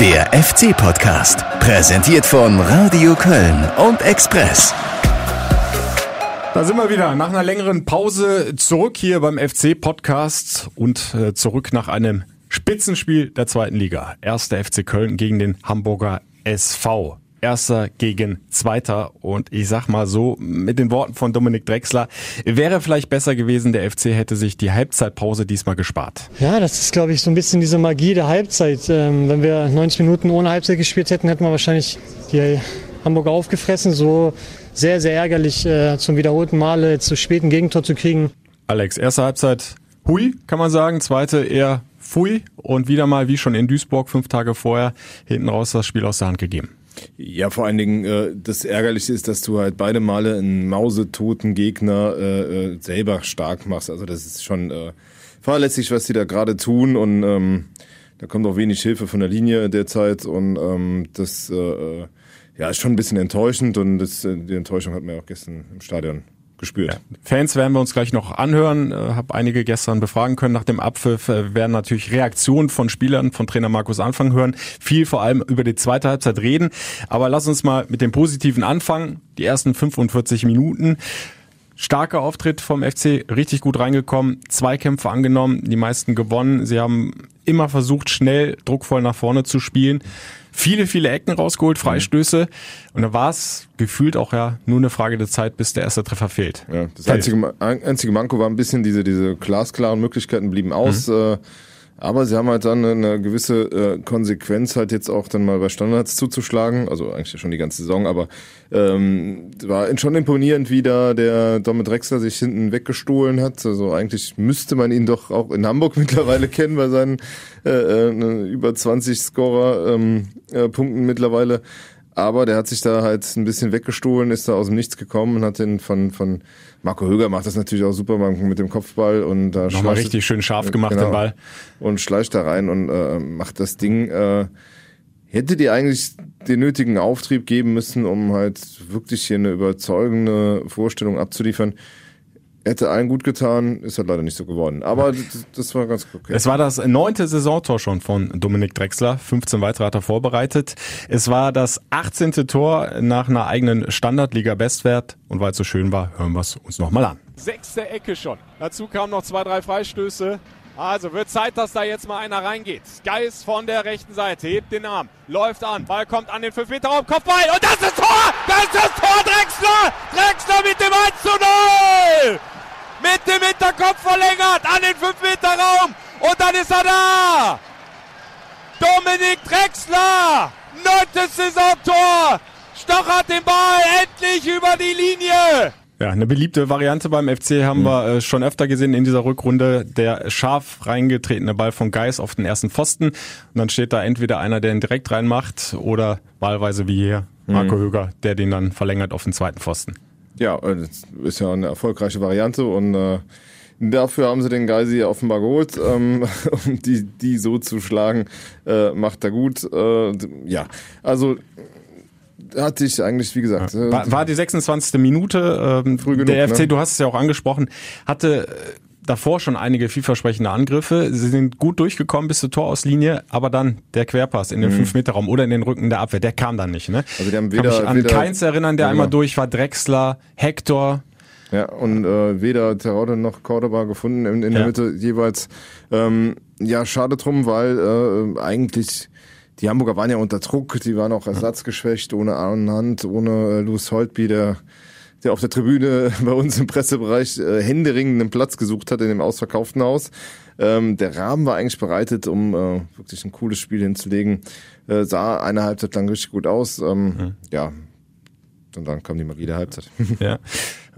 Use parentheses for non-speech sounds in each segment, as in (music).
Der FC-Podcast, präsentiert von Radio Köln und Express. Da sind wir wieder nach einer längeren Pause zurück hier beim FC-Podcast und äh, zurück nach einem Spitzenspiel der zweiten Liga. Erster FC Köln gegen den Hamburger SV. Erster gegen Zweiter. Und ich sag mal so, mit den Worten von Dominik Drexler, wäre vielleicht besser gewesen, der FC hätte sich die Halbzeitpause diesmal gespart. Ja, das ist, glaube ich, so ein bisschen diese Magie der Halbzeit. Ähm, wenn wir 90 Minuten ohne Halbzeit gespielt hätten, hätten wir wahrscheinlich die Hamburger aufgefressen. So sehr, sehr ärgerlich, äh, zum wiederholten Male zu späten Gegentor zu kriegen. Alex, erste Halbzeit hui, kann man sagen. Zweite eher fui. Und wieder mal, wie schon in Duisburg, fünf Tage vorher, hinten raus das Spiel aus der Hand gegeben. Ja, vor allen Dingen, äh, das Ärgerliche ist, dass du halt beide Male einen mausetoten Gegner äh, äh, selber stark machst. Also das ist schon äh, fahrlässig, was die da gerade tun. Und ähm, da kommt auch wenig Hilfe von der Linie derzeit. Und ähm, das äh, äh ja ist schon ein bisschen enttäuschend. Und das, äh, die Enttäuschung hat man auch gestern im Stadion gespürt. Ja. Fans werden wir uns gleich noch anhören. Äh, habe einige gestern befragen können nach dem Abpfiff. Äh, werden natürlich Reaktionen von Spielern von Trainer Markus Anfang hören. Viel vor allem über die zweite Halbzeit reden. Aber lass uns mal mit dem Positiven anfangen. Die ersten 45 Minuten. Starker Auftritt vom FC, richtig gut reingekommen, zwei Kämpfe angenommen, die meisten gewonnen. Sie haben immer versucht, schnell, druckvoll nach vorne zu spielen viele, viele Ecken rausgeholt, Freistöße. Und da war es gefühlt auch ja nur eine Frage der Zeit, bis der erste Treffer fehlt. Ja, das einzige, einzige Manko war ein bisschen diese, diese glasklaren Möglichkeiten blieben aus. Mhm. Äh, aber sie haben halt dann eine gewisse äh, Konsequenz halt jetzt auch dann mal bei Standards zuzuschlagen. Also eigentlich schon die ganze Saison, aber ähm, war schon imponierend, wie da der Domit Drexler sich hinten weggestohlen hat. Also eigentlich müsste man ihn doch auch in Hamburg (laughs) mittlerweile kennen bei seinen äh, äh, über 20 Scorer ähm, äh, mittlerweile. Aber der hat sich da halt ein bisschen weggestohlen, ist da aus dem Nichts gekommen und hat den von, von Marco Höger macht das natürlich auch super mit dem Kopfball und da nochmal richtig schön scharf gemacht genau, den Ball und schleicht da rein und äh, macht das Ding. Äh, hätte die eigentlich den nötigen Auftrieb geben müssen, um halt wirklich hier eine überzeugende Vorstellung abzuliefern. Hätte allen gut getan, ist halt leider nicht so geworden. Aber das, das war ganz okay. Es war das neunte Saisontor schon von Dominik Drexler. 15 weitere hat er vorbereitet. Es war das 18. Tor nach einer eigenen Standardliga-Bestwert. Und weil es so schön war, hören wir es uns nochmal an. Sechste Ecke schon. Dazu kamen noch zwei, drei Freistöße. Also wird Zeit, dass da jetzt mal einer reingeht. Geist von der rechten Seite, hebt den Arm, läuft an, Ball kommt an den 5-Meter-Raum, Kopfball und das ist Tor! Das ist das Tor, Drexler! Drexler mit dem 1 zu 0! Mit dem Hinterkopf verlängert an den 5-Meter-Raum und dann ist er da. Dominik Drexler, neuntes Saisontor, stochert den Ball endlich über die Linie. Ja, eine beliebte Variante beim FC haben mhm. wir äh, schon öfter gesehen in dieser Rückrunde. Der scharf reingetretene Ball von Geis auf den ersten Pfosten. Und dann steht da entweder einer, der ihn direkt reinmacht oder wahlweise wie hier Marco mhm. Höger, der den dann verlängert auf den zweiten Pfosten. Ja, äh, das ist ja eine erfolgreiche Variante und äh, dafür haben sie den Geisi offenbar geholt, (laughs) ähm, um die, die so zu schlagen, äh, macht er gut. Äh, ja, also hatte ich eigentlich, wie gesagt. War, war die 26. Minute. Ähm, Früh genug, der FC, ne? du hast es ja auch angesprochen, hatte davor schon einige vielversprechende Angriffe. Sie sind gut durchgekommen bis zur Torauslinie, aber dann der Querpass in den mhm. 5-Meter-Raum oder in den Rücken der Abwehr, der kam dann nicht. Ne? Also die haben weder, Kann mich an weder, Keins erinnern, der ja, einmal genau. durch war, Drexler, Hector. Ja, und äh, weder Terraude noch Cordoba gefunden in, in ja. der Mitte jeweils. Ähm, ja, schade drum, weil äh, eigentlich die Hamburger waren ja unter Druck, die waren auch ersatzgeschwächt, ohne Aaron Hunt, ohne äh, Louis Holtby, der der auf der Tribüne bei uns im Pressebereich äh, händeringend einen Platz gesucht hat in dem ausverkauften Haus. Ähm, der Rahmen war eigentlich bereitet, um äh, wirklich ein cooles Spiel hinzulegen. Äh, sah eine Halbzeit lang richtig gut aus. Ähm, mhm. Ja, und dann kam die Magie der Halbzeit. Ja.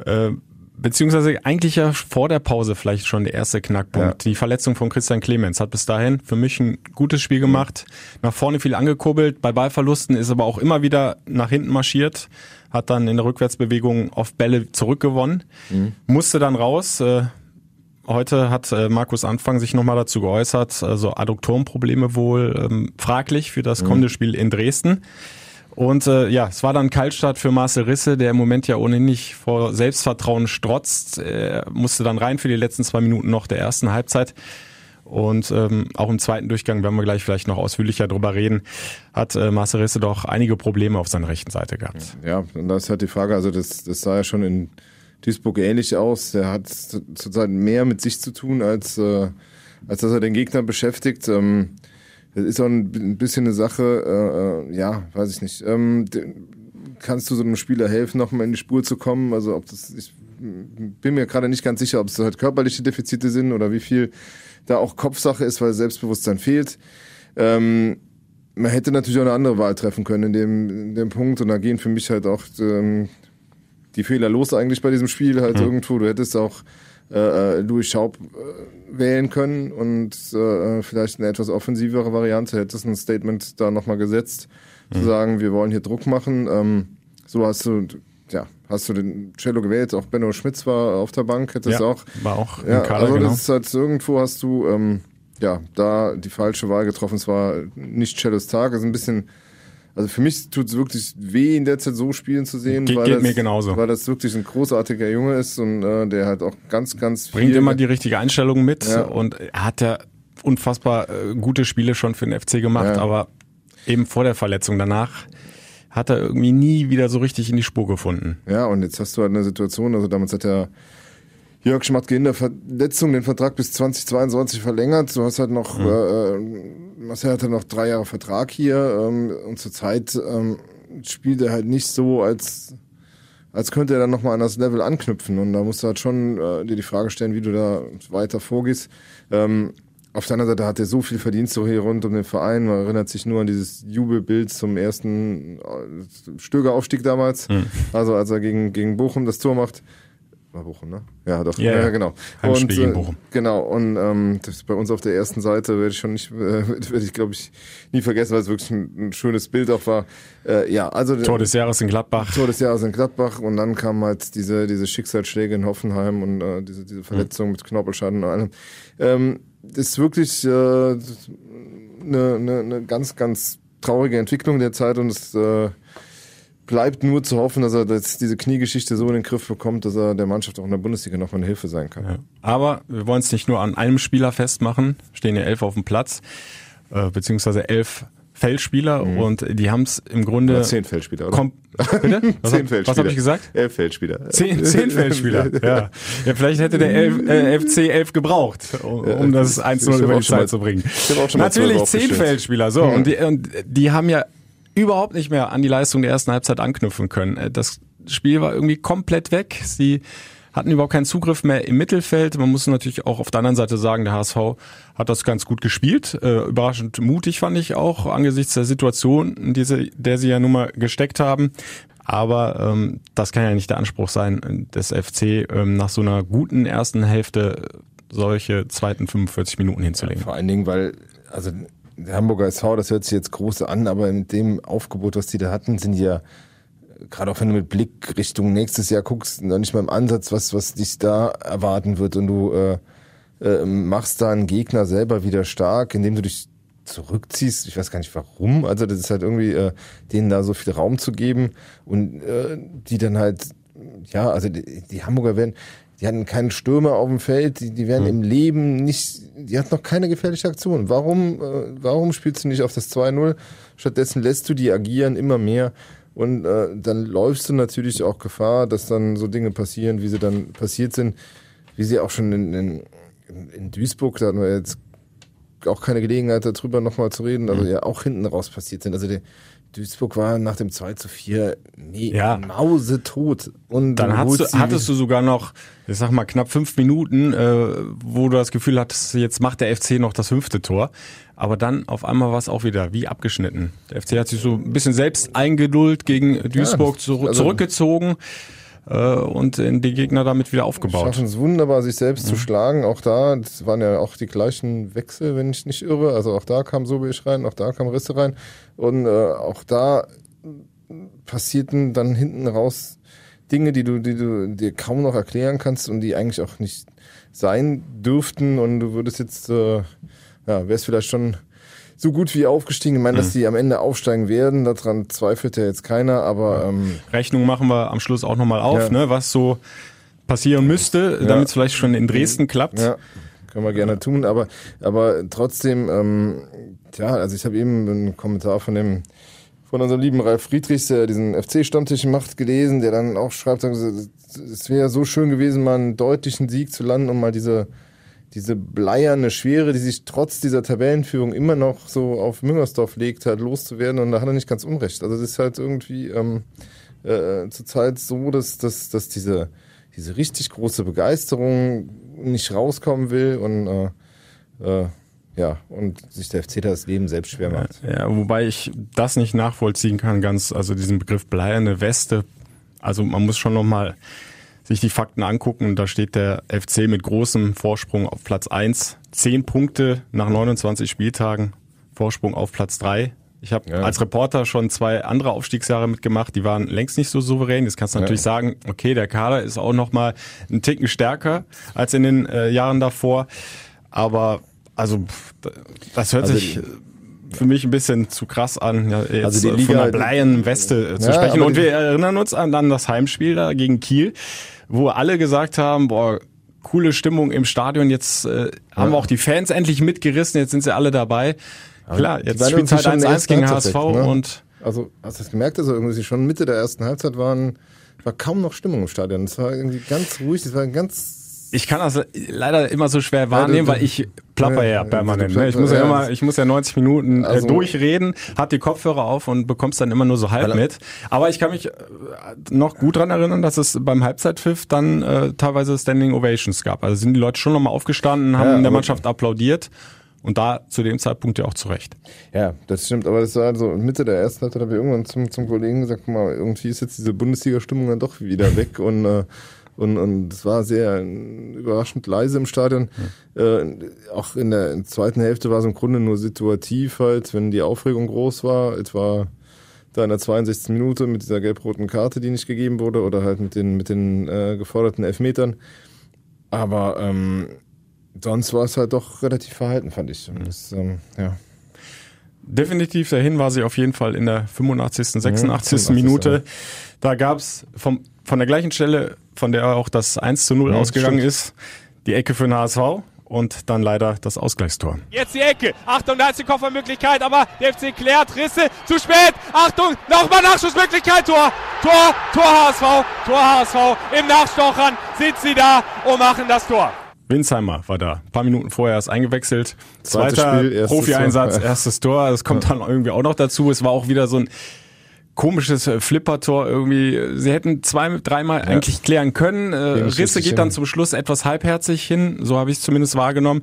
Äh, beziehungsweise eigentlich ja vor der Pause vielleicht schon der erste Knackpunkt. Ja. Die Verletzung von Christian Clemens hat bis dahin für mich ein gutes Spiel gemacht, nach vorne viel angekurbelt, bei Ballverlusten ist aber auch immer wieder nach hinten marschiert, hat dann in der Rückwärtsbewegung auf Bälle zurückgewonnen, mhm. musste dann raus. Äh, heute hat äh, Markus Anfang sich nochmal dazu geäußert, also Adduktorenprobleme wohl ähm, fraglich für das mhm. kommende Spiel in Dresden. Und äh, ja, es war dann Kaltstart für Marcel Risse, der im Moment ja ohnehin nicht vor Selbstvertrauen strotzt. Er musste dann rein für die letzten zwei Minuten noch der ersten Halbzeit. Und ähm, auch im zweiten Durchgang, werden wir gleich vielleicht noch ausführlicher drüber reden, hat äh, Marcel Risse doch einige Probleme auf seiner rechten Seite gehabt. Ja, und das ist halt die Frage, also das, das sah ja schon in Duisburg ähnlich aus. Der hat zurzeit mehr mit sich zu tun, als, äh, als dass er den Gegner beschäftigt. Ähm, das ist auch ein bisschen eine Sache, äh, äh ja, weiß ich nicht. Ähm, kannst du so einem Spieler helfen, nochmal in die Spur zu kommen? Also ob das, ich bin mir gerade nicht ganz sicher, ob es halt körperliche Defizite sind oder wie viel da auch Kopfsache ist, weil Selbstbewusstsein fehlt. Ähm, man hätte natürlich auch eine andere Wahl treffen können in dem, in dem Punkt und da gehen für mich halt auch ähm, die Fehler los eigentlich bei diesem Spiel halt mhm. irgendwo. Du hättest auch äh, äh, Louis Schaub äh, wählen können und äh, vielleicht eine etwas offensivere Variante, hättest ein Statement da nochmal gesetzt, mhm. zu sagen, wir wollen hier Druck machen. Ähm, so hast du, ja, hast du den Cello gewählt, auch Benno Schmitz war auf der Bank, hättest ja, auch. War auch ja, Kader, also das genau. ist halt irgendwo hast du ähm, ja da die falsche Wahl getroffen. Es war nicht Cellos Tag, ist ein bisschen also für mich tut es wirklich weh, in der Zeit so spielen zu sehen. Ge weil geht das, mir genauso. Weil das wirklich ein großartiger Junge ist und äh, der halt auch ganz, ganz viel... Bringt immer die richtige Einstellung mit ja. und hat ja unfassbar äh, gute Spiele schon für den FC gemacht, ja. aber eben vor der Verletzung danach hat er irgendwie nie wieder so richtig in die Spur gefunden. Ja, und jetzt hast du halt eine Situation, also damals hat er Jörg Schmatke in der Verletzung den Vertrag bis 2022 verlängert. Du hast halt noch, mhm. äh, Marcel hatte noch drei Jahre Vertrag hier ähm, und zurzeit ähm, spielt er halt nicht so, als, als könnte er dann nochmal an das Level anknüpfen. Und da musst du halt schon äh, dir die Frage stellen, wie du da weiter vorgehst. Ähm, auf der anderen Seite hat er so viel Verdienste hier rund um den Verein. Man erinnert sich nur an dieses Jubelbild zum ersten äh, Stöger-Aufstieg damals. Mhm. Also als er gegen, gegen Bochum das Tor macht war Bochum, ne? Ja, doch. Ja, ja genau. und, äh, Bochum. Genau. Und ähm, das bei uns auf der ersten Seite werde ich schon nicht, (laughs) äh, werde ich glaube ich nie vergessen, weil es wirklich ein, ein schönes Bild auch war. Äh, ja, also Tor des Jahres in Gladbach. Tor des Jahres in Gladbach und dann kamen halt diese diese Schicksalsschläge in Hoffenheim und äh, diese diese Verletzung mhm. mit Knorpelschaden und allem. Ähm, ist wirklich äh, eine äh, ne, ne ganz ganz traurige Entwicklung der Zeit und es äh, bleibt nur zu hoffen, dass er dass diese Kniegeschichte so in den Griff bekommt, dass er der Mannschaft auch in der Bundesliga nochmal eine Hilfe sein kann. Ja. Aber wir wollen es nicht nur an einem Spieler festmachen, stehen ja elf auf dem Platz, äh, beziehungsweise elf Feldspieler mhm. und die haben es im Grunde. Oder zehn Feldspieler, oder? (laughs) Bitte? Was, zehn Feldspieler. Was habe ich gesagt? Elf Feldspieler. Zehn, zehn Feldspieler, (laughs) ja. ja. Vielleicht hätte der elf, äh, FC elf gebraucht, um, um das 1-0 über die Zeit zu bringen. Natürlich zehn Feldspieler, so. Mhm. Und, die, und die haben ja überhaupt nicht mehr an die Leistung der ersten Halbzeit anknüpfen können. Äh, das Spiel war irgendwie komplett weg. Sie hatten überhaupt keinen Zugriff mehr im Mittelfeld. Man muss natürlich auch auf der anderen Seite sagen, der HSV hat das ganz gut gespielt. Äh, überraschend mutig fand ich auch angesichts der Situation, in diese, der sie ja nun mal gesteckt haben. Aber ähm, das kann ja nicht der Anspruch sein des FC, ähm, nach so einer guten ersten Hälfte solche zweiten 45 Minuten hinzulegen. Ja, vor allen Dingen, weil also der Hamburger SV, das hört sich jetzt groß an, aber mit dem Aufgebot, was die da hatten, sind die ja, gerade auch wenn du mit Blick Richtung nächstes Jahr guckst, noch nicht mal im Ansatz, was, was dich da erwarten wird. Und du äh, äh, machst da einen Gegner selber wieder stark, indem du dich zurückziehst. Ich weiß gar nicht warum. Also das ist halt irgendwie, äh, denen da so viel Raum zu geben und äh, die dann halt, ja, also die, die Hamburger werden, die hatten keinen Stürmer auf dem Feld, die, die werden mhm. im Leben nicht, die hatten noch keine gefährliche Aktion. Warum, äh, warum spielst du nicht auf das 2-0? Stattdessen lässt du die agieren immer mehr. Und äh, dann läufst du natürlich auch Gefahr, dass dann so Dinge passieren, wie sie dann passiert sind, wie sie auch schon in, in, in Duisburg, da hatten wir jetzt auch keine Gelegenheit darüber nochmal zu reden, also ja auch hinten raus passiert sind. Also der, Duisburg war nach dem 2 zu 4 nee, ja. mausetot. Und dann du, hattest du sogar noch, ich sag mal, knapp fünf Minuten, äh, wo du das Gefühl hattest, jetzt macht der FC noch das fünfte Tor. Aber dann auf einmal war es auch wieder wie abgeschnitten. Der FC hat sich so ein bisschen selbst eingeduldet gegen Duisburg ja, also, zurückgezogen äh, und den Gegner damit wieder aufgebaut. Schaffen es wunderbar, sich selbst mhm. zu schlagen. Auch da, das waren ja auch die gleichen Wechsel, wenn ich nicht irre. Also auch da kam Sobiech rein, auch da kam Risse rein. Und äh, auch da passierten dann hinten raus Dinge, die du, die du dir kaum noch erklären kannst und die eigentlich auch nicht sein dürften. Und du würdest jetzt, äh, ja, wärst vielleicht schon so gut wie aufgestiegen. Ich meine, dass mhm. die am Ende aufsteigen werden, daran zweifelt ja jetzt keiner, aber ähm, Rechnung machen wir am Schluss auch nochmal auf, ja. ne, was so passieren müsste, damit es vielleicht schon in Dresden klappt. Ja. können wir gerne tun, aber, aber trotzdem, ähm, tja, also ich habe eben einen Kommentar von dem von unserem lieben Ralf Friedrichs, der diesen FC-Stammtisch macht, gelesen, der dann auch schreibt, es wäre so schön gewesen, mal einen deutlichen Sieg zu landen, um mal diese, diese bleierne Schwere, die sich trotz dieser Tabellenführung immer noch so auf Müngersdorf legt, halt loszuwerden. Und da hat er nicht ganz unrecht. Also das ist halt irgendwie ähm, äh, zurzeit so, dass, dass, dass diese, diese richtig große Begeisterung nicht rauskommen will und äh, äh, ja, und sich der FC das Leben selbst schwer macht. Ja, wobei ich das nicht nachvollziehen kann, ganz, also diesen Begriff bleierne Weste. Also man muss schon nochmal sich die Fakten angucken. Da steht der FC mit großem Vorsprung auf Platz eins, Zehn Punkte nach 29 Spieltagen, Vorsprung auf Platz drei. Ich habe ja. als Reporter schon zwei andere Aufstiegsjahre mitgemacht, die waren längst nicht so souverän. Jetzt kannst du natürlich ja. sagen, okay, der Kader ist auch nochmal ein Ticken stärker als in den äh, Jahren davor. Aber also das hört also sich für mich ein bisschen zu krass an, ja, jetzt also die Liga, von einer bleien Weste zu ja, sprechen. Und wir erinnern uns an, an das Heimspiel da gegen Kiel, wo alle gesagt haben, boah, coole Stimmung im Stadion, jetzt äh, haben wir auch die Fans endlich mitgerissen, jetzt sind sie alle dabei. Klar, jetzt spielt halt 1-1 gegen HSV ne? und also hast du das gemerkt, also irgendwie schon Mitte der ersten Halbzeit waren war kaum noch Stimmung im Stadion. Es war irgendwie ganz ruhig, es war ganz ich kann das leider immer so schwer wahrnehmen, weil ich plapper ja permanent. Ne? Ich muss ja immer, ich muss ja 90 Minuten äh, also, durchreden, hab die Kopfhörer auf und bekommst dann immer nur so halb mit. Aber ich kann mich äh, noch gut dran erinnern, dass es beim Halbzeitpfiff dann äh, teilweise Standing Ovations gab. Also sind die Leute schon nochmal aufgestanden, haben ja, der Mannschaft applaudiert. Und da zu dem Zeitpunkt ja auch zurecht. Ja, das stimmt. Aber das war so Mitte der ersten Halbzeit, habe ich irgendwann zum, zum Kollegen gesagt, guck mal, irgendwie ist jetzt diese Bundesliga-Stimmung dann doch wieder (laughs) weg und äh, und, und es war sehr überraschend leise im Stadion. Mhm. Äh, auch in der, in der zweiten Hälfte war es im Grunde nur situativ halt, wenn die Aufregung groß war, etwa da in der 62. Minute mit dieser gelb-roten Karte, die nicht gegeben wurde, oder halt mit den, mit den äh, geforderten Elfmetern. Aber ähm, sonst war es halt doch relativ verhalten, fand ich. Und das, ähm, ja. Definitiv, der Hin war sie auf jeden Fall in der 85., 86. Mhm, Minute. Da gab's vom, von der gleichen Stelle von der auch das 1 zu 0 ja, ausgegangen stimmt. ist. Die Ecke für den HSV und dann leider das Ausgleichstor. Jetzt die Ecke. Achtung, da ist die Koffermöglichkeit, aber der FC klärt Risse. Zu spät. Achtung, nochmal Nachschussmöglichkeit. Tor, Tor, Tor HSV, Tor HSV. Im Nachstochern sind sie da und machen das Tor. Winsheimer war da. Ein paar Minuten vorher ist eingewechselt. Zweiter Profi-Einsatz, erstes Tor. Das kommt dann irgendwie auch noch dazu. Es war auch wieder so ein komisches äh, Flippertor irgendwie. Sie hätten zwei, dreimal ja. eigentlich klären können. Äh, Risse geht dann zum Schluss etwas halbherzig hin, so habe ich es zumindest wahrgenommen.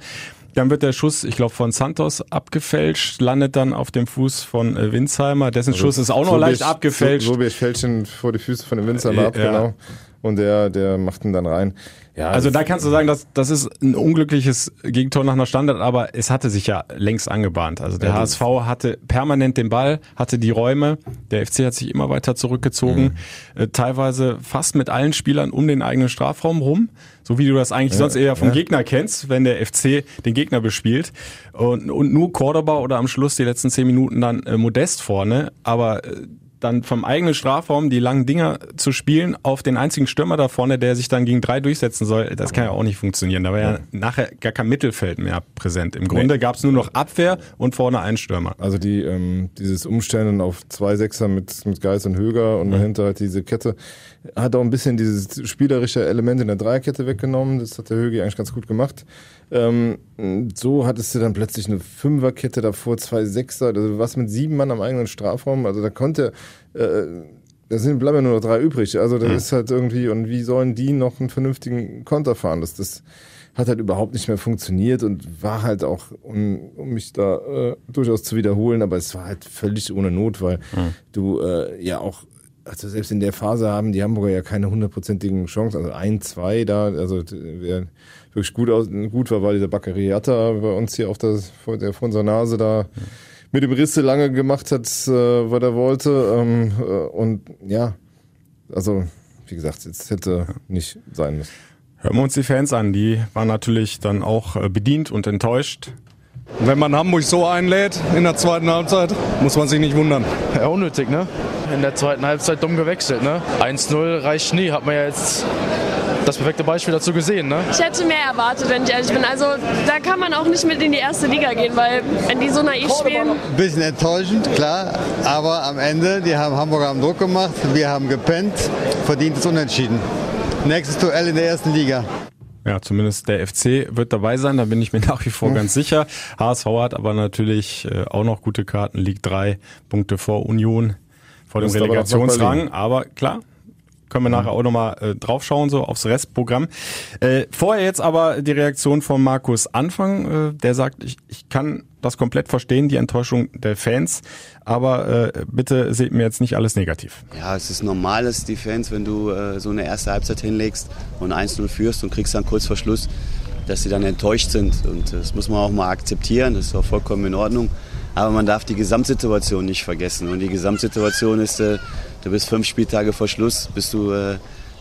Dann wird der Schuss, ich glaube, von Santos abgefälscht, landet dann auf dem Fuß von äh, Winsheimer. Dessen also Schuss ist auch noch so leicht abgefälscht. So, so fällt ihn vor die Füße von dem Winsheimer ab, ja. genau. Und der, der macht ihn dann rein. Ja, also da kannst du sagen, dass das ist ein unglückliches Gegentor nach einer Standard, aber es hatte sich ja längst angebahnt. Also der ja, HSV hatte permanent den Ball, hatte die Räume. Der FC hat sich immer weiter zurückgezogen, mhm. äh, teilweise fast mit allen Spielern um den eigenen Strafraum rum, so wie du das eigentlich ja, sonst eher vom. Gegner kennst, wenn der FC den Gegner bespielt. Und, und nur Cordoba oder am Schluss die letzten zehn Minuten dann äh, Modest vorne, aber äh, dann vom eigenen Strafraum die langen Dinger zu spielen auf den einzigen Stürmer da vorne, der sich dann gegen drei durchsetzen soll, das kann ja auch nicht funktionieren. Da war ja, nachher gar kein Mittelfeld mehr präsent. Im Grunde nee. gab es nur noch Abwehr und vorne einen Stürmer. Also die ähm, dieses Umstellen auf zwei Sechser mit, mit Geis und Höger und mhm. dahinter halt diese Kette hat auch ein bisschen dieses spielerische Element in der Dreierkette weggenommen. Das hat der Höge eigentlich ganz gut gemacht. Ähm, so hattest du dann plötzlich eine Fünferkette davor, zwei Sechser, also was mit sieben Mann am eigenen Strafraum. Also da konnte, äh, da sind bleiben ja nur noch drei übrig. Also das mhm. ist halt irgendwie, und wie sollen die noch einen vernünftigen Konter fahren? Das, das hat halt überhaupt nicht mehr funktioniert und war halt auch, um, um mich da äh, durchaus zu wiederholen, aber es war halt völlig ohne Not, weil mhm. du äh, ja auch also selbst in der Phase haben die Hamburger ja keine hundertprozentigen Chancen. Also ein, zwei da, also wer wirklich gut, aus, gut war, war dieser Baccariata bei uns hier auf der, vor, der vor unserer Nase da mit dem Risse lange gemacht hat, äh, was er wollte. Ähm, äh, und ja, also wie gesagt, es hätte nicht sein müssen. Hören wir uns die Fans an, die waren natürlich dann auch äh, bedient und enttäuscht. Wenn man Hamburg so einlädt in der zweiten Halbzeit, muss man sich nicht wundern. Ja, unnötig, ne? In der zweiten Halbzeit dumm gewechselt, ne? 1-0 reicht nie, hat man ja jetzt das perfekte Beispiel dazu gesehen. Ne? Ich hätte mehr erwartet, wenn ich ehrlich bin. Also da kann man auch nicht mit in die erste Liga gehen, weil wenn die so naiv spielen. Bisschen enttäuschend, klar. Aber am Ende, die haben Hamburger am Druck gemacht. Wir haben gepennt. Verdientes Unentschieden. Nächstes Duell in der ersten Liga. Ja, zumindest der FC wird dabei sein, da bin ich mir (laughs) nach wie vor hm. ganz sicher. HSV hat aber natürlich äh, auch noch gute Karten, liegt drei Punkte vor Union, vor dem Relegationsrang. Aber klar, können wir nachher auch nochmal äh, draufschauen, so aufs Restprogramm. Äh, vorher jetzt aber die Reaktion von Markus Anfang, äh, der sagt, ich, ich kann das komplett verstehen, die Enttäuschung der Fans, aber äh, bitte seht mir jetzt nicht alles negativ. Ja, es ist normal, dass die Fans, wenn du äh, so eine erste Halbzeit hinlegst und 1-0 führst und kriegst dann kurz vor Schluss, dass sie dann enttäuscht sind. Und das muss man auch mal akzeptieren, das ist auch vollkommen in Ordnung. Aber man darf die Gesamtsituation nicht vergessen. Und die Gesamtsituation ist, äh, du bist fünf Spieltage vor Schluss, bist du äh,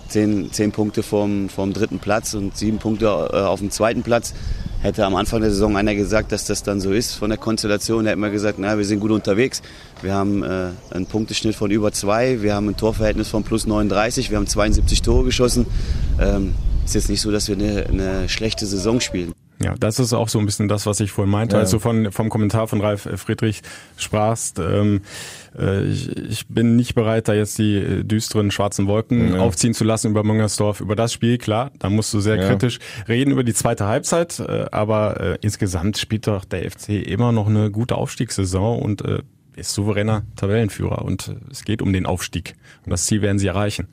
zehn, zehn Punkte vom, vom dritten Platz und sieben Punkte äh, auf dem zweiten Platz. Hätte am Anfang der Saison einer gesagt, dass das dann so ist von der Konstellation, der hätte man gesagt, na, wir sind gut unterwegs. Wir haben äh, einen Punkteschnitt von über zwei, wir haben ein Torverhältnis von plus 39, wir haben 72 Tore geschossen. Ähm, ist jetzt nicht so, dass wir eine, eine schlechte Saison spielen. Ja, das ist auch so ein bisschen das, was ich vorhin meinte, ja. als du von, vom Kommentar von Ralf Friedrich sprachst. Ähm, äh, ich, ich bin nicht bereit, da jetzt die äh, düsteren schwarzen Wolken ja. aufziehen zu lassen über Müngersdorf. Über das Spiel, klar, da musst du sehr ja. kritisch reden über die zweite Halbzeit, äh, aber äh, insgesamt spielt doch der FC immer noch eine gute Aufstiegssaison und äh, ist souveräner Tabellenführer und äh, es geht um den Aufstieg. Und das Ziel werden sie erreichen.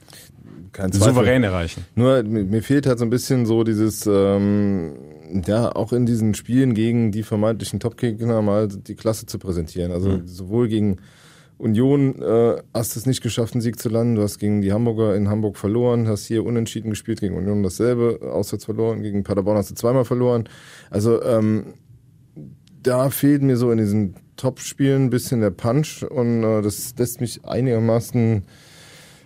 Kein Souverän erreichen. Nur mir fehlt halt so ein bisschen so dieses ähm, ja, auch in diesen Spielen gegen die vermeintlichen Top-Gegner mal die Klasse zu präsentieren. Also mhm. sowohl gegen Union äh, hast es nicht geschafft, einen Sieg zu landen. Du hast gegen die Hamburger in Hamburg verloren, hast hier unentschieden gespielt, gegen Union dasselbe, auswärts verloren, gegen Paderborn hast du zweimal verloren. Also ähm, da fehlt mir so in diesen Top-Spielen ein bisschen der Punch und äh, das lässt mich einigermaßen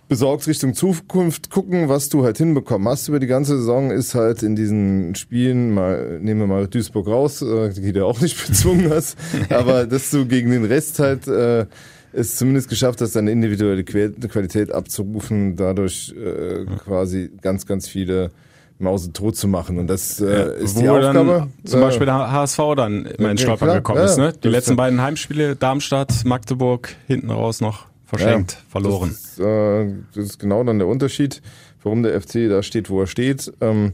besorgt Richtung Zukunft gucken, was du halt hinbekommen hast über die ganze Saison, ist halt in diesen Spielen, mal, nehmen wir mal Duisburg raus, äh, die du auch nicht (laughs) bezwungen hast, aber dass du gegen den Rest halt äh, es zumindest geschafft hast, deine individuelle Qualität abzurufen, dadurch äh, quasi ganz, ganz viele Mause tot zu machen. Und das äh, ja, ist die Aufgabe. Zum äh, Beispiel der HSV dann immer in Stolpern ja, gekommen ist. Ne? Die letzten beiden Heimspiele, Darmstadt, Magdeburg, hinten raus noch verschenkt, ja, verloren. Das ist, äh, das ist, genau dann der Unterschied, warum der FC da steht, wo er steht. Ähm,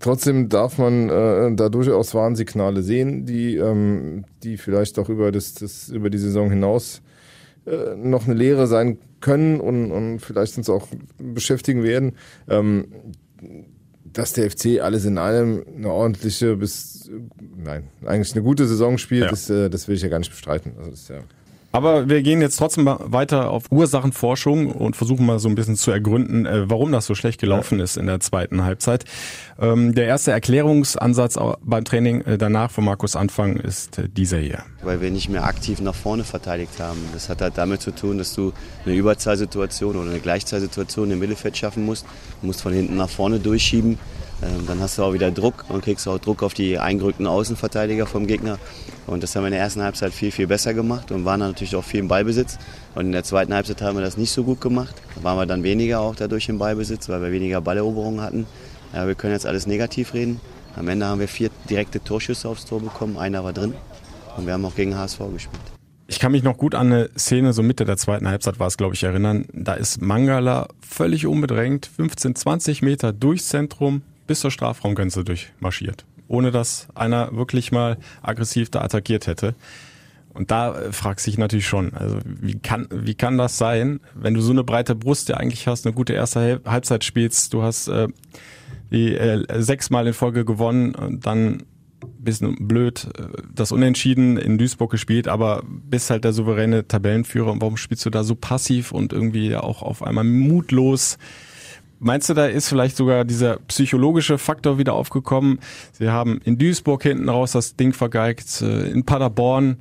trotzdem darf man äh, da durchaus Warnsignale sehen, die, ähm, die vielleicht auch über, das, das, über die Saison hinaus äh, noch eine Lehre sein können und, und vielleicht uns auch beschäftigen werden. Ähm, dass der FC alles in allem eine ordentliche bis nein, eigentlich eine gute Saison spielt, ja. das, äh, das will ich ja gar nicht bestreiten. Also das ist ja aber wir gehen jetzt trotzdem weiter auf Ursachenforschung und versuchen mal so ein bisschen zu ergründen, äh, warum das so schlecht gelaufen ist in der zweiten Halbzeit. Ähm, der erste Erklärungsansatz beim Training äh, danach von Markus Anfang ist äh, dieser hier. Weil wir nicht mehr aktiv nach vorne verteidigt haben. Das hat halt damit zu tun, dass du eine Überzahlsituation oder eine Gleichzahlsituation im Mittelfeld schaffen musst. Du musst von hinten nach vorne durchschieben. Ähm, dann hast du auch wieder Druck und kriegst auch Druck auf die eingerückten Außenverteidiger vom Gegner. Und das haben wir in der ersten Halbzeit viel, viel besser gemacht und waren natürlich auch viel im Ballbesitz. Und in der zweiten Halbzeit haben wir das nicht so gut gemacht. Da waren wir dann weniger auch dadurch im Ballbesitz, weil wir weniger Balleroberungen hatten. Ja, wir können jetzt alles negativ reden. Am Ende haben wir vier direkte Torschüsse aufs Tor bekommen, einer war drin. Und wir haben auch gegen HSV gespielt. Ich kann mich noch gut an eine Szene, so Mitte der zweiten Halbzeit war es, glaube ich, erinnern. Da ist Mangala völlig unbedrängt, 15, 20 Meter durchs Zentrum, bis zur Strafraumgrenze durchmarschiert, ohne dass einer wirklich mal aggressiv da attackiert hätte. Und da äh, fragt sich natürlich schon, also wie kann, wie kann das sein, wenn du so eine breite Brust ja eigentlich hast, eine gute erste Halbzeit spielst, du hast äh, die äh, sechsmal in Folge gewonnen und dann bisschen blöd äh, das Unentschieden in Duisburg gespielt, aber bist halt der souveräne Tabellenführer und warum spielst du da so passiv und irgendwie auch auf einmal mutlos? Meinst du, da ist vielleicht sogar dieser psychologische Faktor wieder aufgekommen? Sie haben in Duisburg hinten raus das Ding vergeigt, äh, in Paderborn.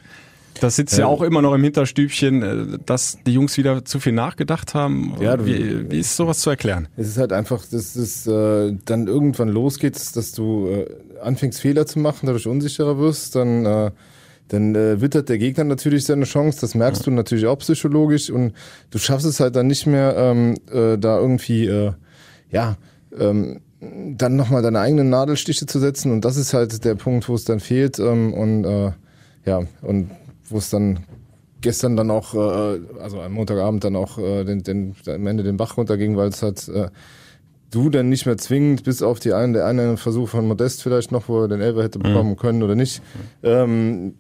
Das sitzt ja. ja auch immer noch im Hinterstübchen, äh, dass die Jungs wieder zu viel nachgedacht haben. Ja, wie, wie ist sowas zu erklären? Es ist halt einfach, dass es äh, dann irgendwann losgeht, dass du äh, anfängst Fehler zu machen, dadurch unsicherer wirst, dann äh, dann äh, wittert der Gegner natürlich seine Chance. Das merkst ja. du natürlich auch psychologisch und du schaffst es halt dann nicht mehr, ähm, äh, da irgendwie äh, ja, ähm, dann nochmal deine eigenen Nadelstiche zu setzen und das ist halt der Punkt, wo es dann fehlt ähm, und äh, ja, und wo es dann gestern dann auch, äh, also am Montagabend dann auch äh, den, den, am Ende den Bach runterging, weil es halt äh, du dann nicht mehr zwingend, bis auf die einen, der eine Versuch von Modest vielleicht noch, wo er den Elber hätte bekommen mhm. können oder nicht, ähm,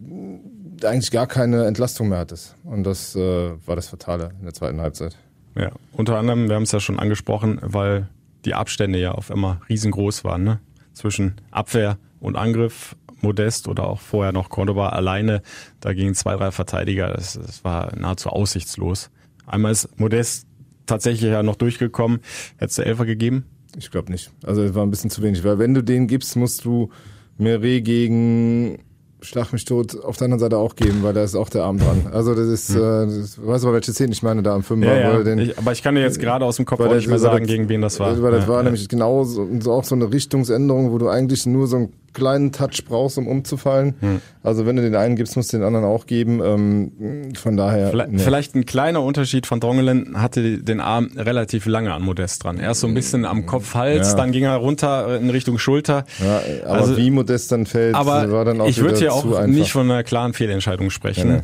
eigentlich gar keine Entlastung mehr hattest. Und das äh, war das Fatale in der zweiten Halbzeit. Ja, unter anderem, wir haben es ja schon angesprochen, weil die Abstände ja auf immer riesengroß waren, ne? Zwischen Abwehr und Angriff, Modest oder auch vorher noch Cordoba alleine, da gingen zwei, drei Verteidiger, das, das war nahezu aussichtslos. Einmal ist Modest tatsächlich ja noch durchgekommen. Hättest du Elfer gegeben? Ich glaube nicht. Also es war ein bisschen zu wenig, weil wenn du den gibst, musst du Meret gegen Schlag mich tot auf der anderen Seite auch geben, weil da ist auch der Arm dran. Also das ist, hm. äh, das, weißt du, welche Szene ich meine da am Fünfer? Ja, ja. Den, ich, aber ich kann dir jetzt gerade aus dem Kopf auch nicht mehr sagen, gegen wen das war. Weil das ja, war nämlich genau so, so, auch so eine Richtungsänderung, wo du eigentlich nur so ein kleinen Touch brauchst, um umzufallen. Hm. Also wenn du den einen gibst, musst du den anderen auch geben. Ähm, von daher. Vielleicht, nee. vielleicht ein kleiner Unterschied von Drongelen hatte den Arm relativ lange an Modest dran. Erst so ein bisschen am Kopf-Hals, ja. dann ging er runter in Richtung Schulter. Ja, aber also, wie Modest dann fällt, aber war dann auch Ich würde ja auch nicht von einer klaren Fehlentscheidung sprechen. Ja, ne.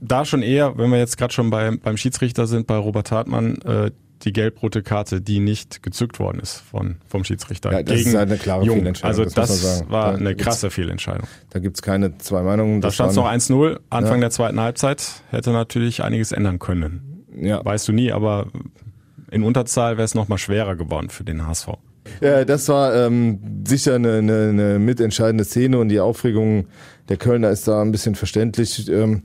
Da schon eher, wenn wir jetzt gerade schon bei, beim Schiedsrichter sind, bei Robert Hartmann, äh, die gelb-rote Karte, die nicht gezückt worden ist von, vom Schiedsrichter. Ja, das gegen ist halt eine klare Jung. Fehlentscheidung. Also das, das war da eine krasse Fehlentscheidung. Da gibt's keine zwei Meinungen. Da stand es noch 1-0, Anfang ja. der zweiten Halbzeit, hätte natürlich einiges ändern können. Ja. Weißt du nie, aber in Unterzahl wäre es nochmal schwerer geworden für den HSV. Ja, das war ähm, sicher eine, eine, eine mitentscheidende Szene und die Aufregung der Kölner ist da ein bisschen verständlich. Ähm,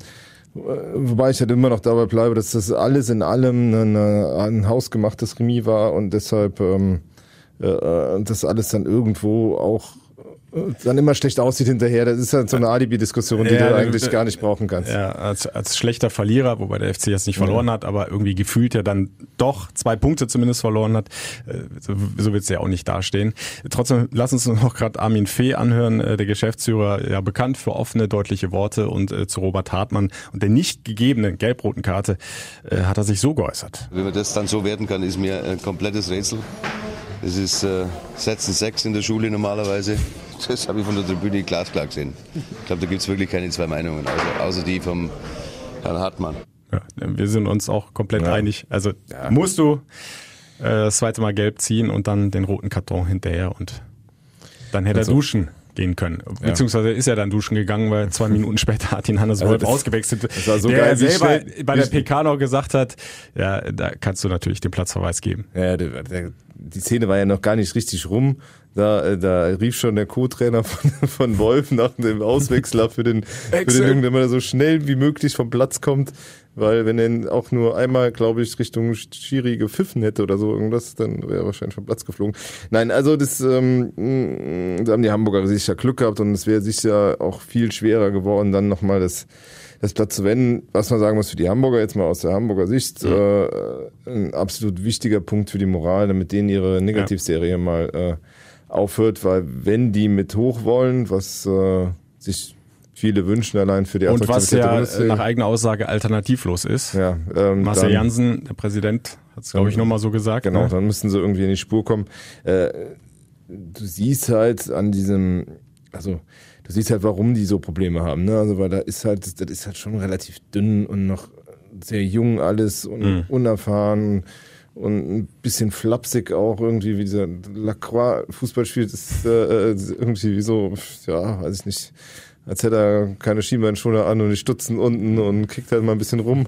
Wobei ich halt immer noch dabei bleibe, dass das alles in allem eine, ein hausgemachtes Remis war und deshalb ähm, äh, äh das alles dann irgendwo auch dann immer schlecht aussieht hinterher. Das ist halt so eine Alibi-Diskussion, die ja, du eigentlich (laughs) gar nicht brauchen kannst. Ja, als, als schlechter Verlierer, wobei der FC jetzt nicht verloren ja. hat, aber irgendwie gefühlt ja dann doch zwei Punkte zumindest verloren hat. Äh, so, so wird es ja auch nicht dastehen. Trotzdem, lass uns noch gerade Armin Fee anhören, äh, der Geschäftsführer, ja bekannt für offene, deutliche Worte und äh, zu Robert Hartmann und der nicht gegebenen gelb-roten Karte äh, hat er sich so geäußert. Wie man das dann so werden kann, ist mir ein komplettes Rätsel. Es ist äh, Sätzen 6 in der Schule normalerweise. Das habe ich von der Tribüne glasklar gesehen. Ich glaube, da gibt es wirklich keine zwei Meinungen, außer, außer die vom Herrn Hartmann. Ja, wir sind uns auch komplett ja. einig. Also ja. musst du äh, das zweite Mal gelb ziehen und dann den roten Karton hinterher und dann hätte also, er duschen gehen können. Beziehungsweise ist er dann duschen gegangen, weil zwei (laughs) Minuten später hat ihn Hannes Wolf also ausgewechselt. Das war so der geil, selber schnell, bei der PK noch gesagt hat, ja, da kannst du natürlich den Platzverweis geben. Ja, der, der, die Szene war ja noch gar nicht richtig rum. Da, äh, da rief schon der Co-Trainer von, (laughs) von Wolf nach dem Auswechsler für den, für den Jungen, der so schnell wie möglich vom Platz kommt. Weil wenn er auch nur einmal, glaube ich, Richtung Schiri gepfiffen hätte oder so irgendwas, dann wäre er wahrscheinlich vom Platz geflogen. Nein, also das ähm, da haben die Hamburger sicher Glück gehabt und es wäre sicher auch viel schwerer geworden, dann nochmal das das Platz zu wenden, was man sagen muss für die Hamburger, jetzt mal aus der Hamburger Sicht, äh, ein absolut wichtiger Punkt für die Moral, damit denen ihre Negativserie ja. mal äh, aufhört, weil wenn die mit hoch wollen, was äh, sich viele wünschen allein für die Und was ja nach eigener Aussage alternativlos ist. Ja, ähm, Marcel dann, Jansen, der Präsident, hat es glaube ich nochmal so gesagt. Genau, ne? dann müssen sie irgendwie in die Spur kommen. Äh, du siehst halt an diesem, also du siehst halt, warum die so Probleme haben. Ne? Also weil da ist halt, das ist halt schon relativ dünn und noch sehr jung alles und mhm. unerfahren und ein bisschen flapsig auch irgendwie, wie dieser Lacroix Fußball spielt, ist äh, irgendwie wie so, ja, weiß ich nicht, als hätte er keine Schienbeinschoner an und die Stutzen unten und kickt halt mal ein bisschen rum.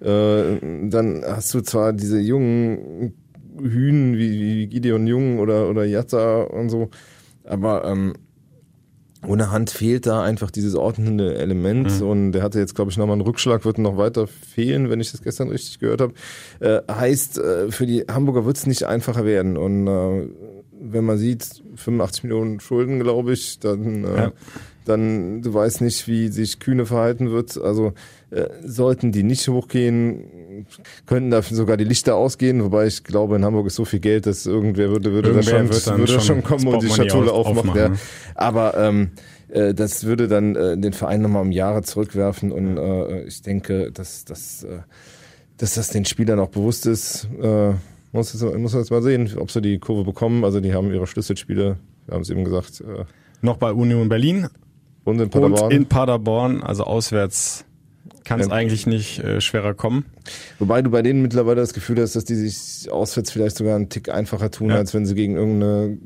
Äh, dann hast du zwar diese jungen Hühnen wie, wie Gideon Jung oder, oder Jatta und so, aber ähm, ohne Hand fehlt da einfach dieses ordnende Element mhm. und der hatte jetzt, glaube ich, nochmal einen Rückschlag, wird noch weiter fehlen, wenn ich das gestern richtig gehört habe. Äh, heißt, äh, für die Hamburger wird es nicht einfacher werden und äh, wenn man sieht, 85 Millionen Schulden, glaube ich, dann, äh, ja. dann du weißt nicht, wie sich Kühne verhalten wird. Also äh, sollten die nicht hochgehen, könnten da sogar die Lichter ausgehen, wobei ich glaube, in Hamburg ist so viel Geld, dass irgendwer würde, würde da schon, würde schon, schon kommen und die Schatulle aufmachen. aufmachen ja. Ne? Aber ähm, äh, das würde dann äh, den Verein nochmal um Jahre zurückwerfen und äh, ich denke, dass, dass, äh, dass das den Spielern auch bewusst ist. Äh, muss, jetzt, muss jetzt mal sehen, ob sie die Kurve bekommen. Also die haben ihre Schlüsselspiele, wir haben es eben gesagt. Äh, Noch bei Union Berlin. Und in Paderborn. Und in Paderborn, also auswärts kann es ja. eigentlich nicht äh, schwerer kommen. Wobei du bei denen mittlerweile das Gefühl hast, dass die sich auswärts vielleicht sogar einen Tick einfacher tun, ja. als wenn sie gegen irgendeine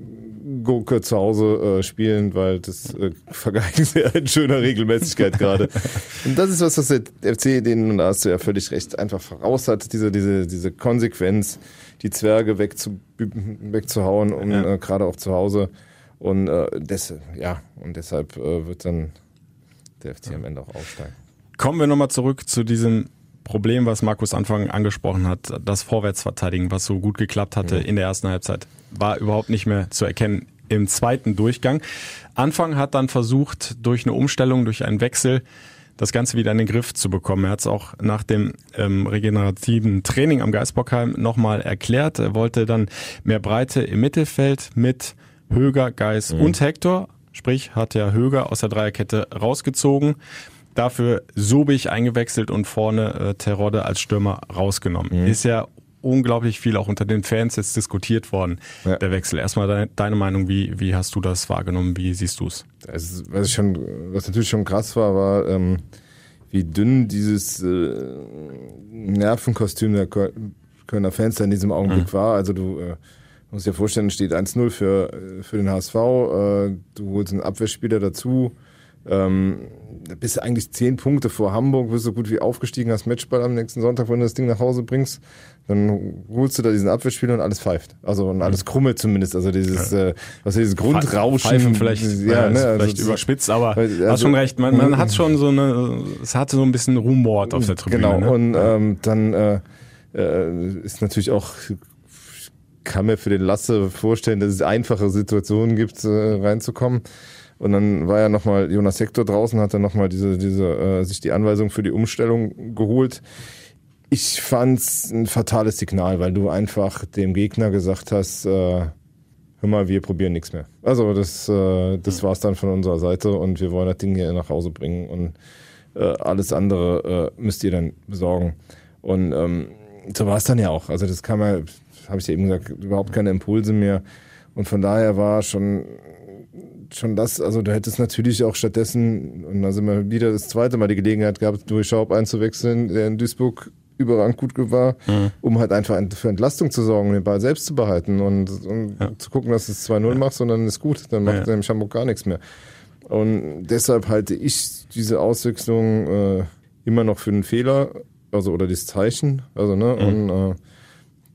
Gurke zu Hause äh, spielen, weil das äh, vergeigen sie in schöner Regelmäßigkeit gerade. (laughs) Und das ist was, was der FC denen, und da hast du ja völlig recht, einfach voraus hat, diese, diese, diese Konsequenz, die Zwerge wegzu, wegzuhauen, um ja. äh, gerade auch zu Hause. Und äh, des, ja, und deshalb äh, wird dann der FC am Ende auch aufsteigen. Kommen wir nochmal zurück zu diesem Problem, was Markus Anfang angesprochen hat, das Vorwärtsverteidigen, was so gut geklappt hatte ja. in der ersten Halbzeit, war überhaupt nicht mehr zu erkennen im zweiten Durchgang. Anfang hat dann versucht, durch eine Umstellung, durch einen Wechsel, das Ganze wieder in den Griff zu bekommen. Er hat es auch nach dem ähm, regenerativen Training am Geisbockheim nochmal erklärt. Er wollte dann mehr Breite im Mittelfeld mit Höger, Geis mhm. und Hector. Sprich, hat er Höger aus der Dreierkette rausgezogen dafür Sobich eingewechselt und vorne äh, Terodde als Stürmer rausgenommen. Mhm. Ist ja unglaublich viel auch unter den Fans jetzt diskutiert worden, ja. der Wechsel. Erstmal deine, deine, Meinung, wie, wie hast du das wahrgenommen? Wie siehst du es? Was, schon, was natürlich schon krass war, war, ähm, wie dünn dieses äh, Nervenkostüm der Kölner Fans da in diesem Augenblick mhm. war. Also du äh, musst dir vorstellen, steht 1-0 für, äh, für den HSV, äh, du holst einen Abwehrspieler dazu, ähm, bist du eigentlich zehn Punkte vor Hamburg, wirst so gut wie aufgestiegen, hast Matchball am nächsten Sonntag, wenn du das Ding nach Hause bringst. Dann holst du da diesen Abwehrspieler und alles pfeift. Also und alles krummelt zumindest. Also dieses, ja. äh, was dieses Grundrauschen. Pfeifen vielleicht, ja, ne, also vielleicht überspitzt, aber also, hast schon recht. Man, man (laughs) hat schon so eine, es hatte so ein bisschen Ruhmord auf der Tribüne. Genau. Ne? Und ähm, dann äh, äh, ist natürlich auch kann mir für den Lasse vorstellen, dass es einfache Situationen gibt, äh, reinzukommen. Und dann war ja nochmal Jonas Sektor draußen, hat dann nochmal diese, diese, äh, sich die Anweisung für die Umstellung geholt. Ich fand's ein fatales Signal, weil du einfach dem Gegner gesagt hast, äh, hör mal, wir probieren nichts mehr. Also das, äh, das war's dann von unserer Seite und wir wollen das Ding hier nach Hause bringen und äh, alles andere äh, müsst ihr dann besorgen. Und ähm, so war es dann ja auch. Also das kann man, habe ich ja eben gesagt, überhaupt keine Impulse mehr. Und von daher war schon schon das, also du hättest natürlich auch stattdessen, und da sind wir wieder das zweite Mal die Gelegenheit gehabt, durch Schaub einzuwechseln, der in Duisburg überragend gut war, mhm. um halt einfach für Entlastung zu sorgen, den Ball selbst zu behalten und, und ja. zu gucken, dass es 2-0 ja. macht, sondern ist gut, dann macht ja. nämlich Hamburg gar nichts mehr. Und deshalb halte ich diese Auswechslung äh, immer noch für einen Fehler, also oder das Zeichen, also ne, mhm. und äh,